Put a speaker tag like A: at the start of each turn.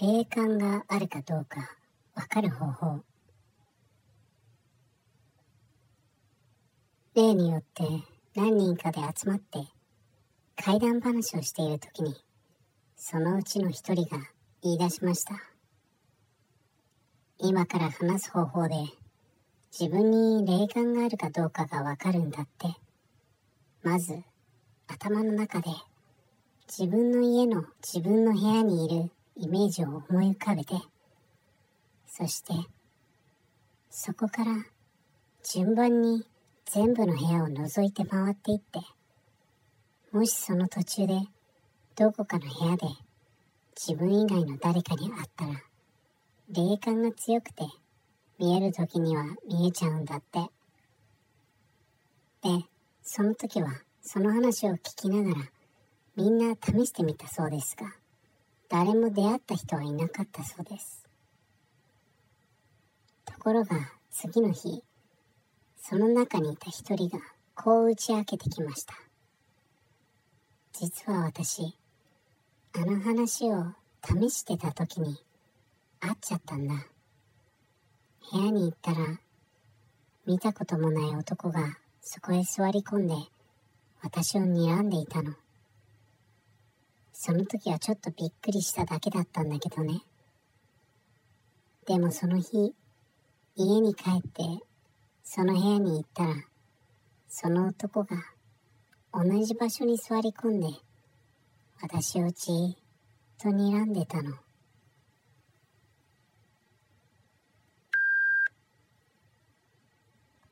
A: 霊感があるかどうかわかる方法。例によって何人かで集まって怪談話をしている時に、そのうちの一人が言い出しました。今から話す方法で自分に霊感があるかどうかがわかるんだって。まず頭の中で自分の家の自分の部屋にいるイメージを思い浮かべて、そしてそこから順番に全部の部屋を覗いて回っていって、もしその途中でどこかの部屋で自分以外の誰かに会ったら、霊感が強くて見える時には見えちゃうんだって。で、その時はその話を聞きながらみんな試してみたそうですが、誰も出会った人はいなかったそうです。ところが次の日、その中にいた一人がこう打ち明けてきました。実は私、あの話を試してた時に会っちゃったんだ。部屋に行ったら、見たこともない男がそこへ座り込んで私を睨んでいたの。その時はちょっとびっくりしただけだったんだけどね。でもその日、家に帰ってその部屋に行ったら、その男が同じ場所に座り込んで、私をじーっと睨んでたの。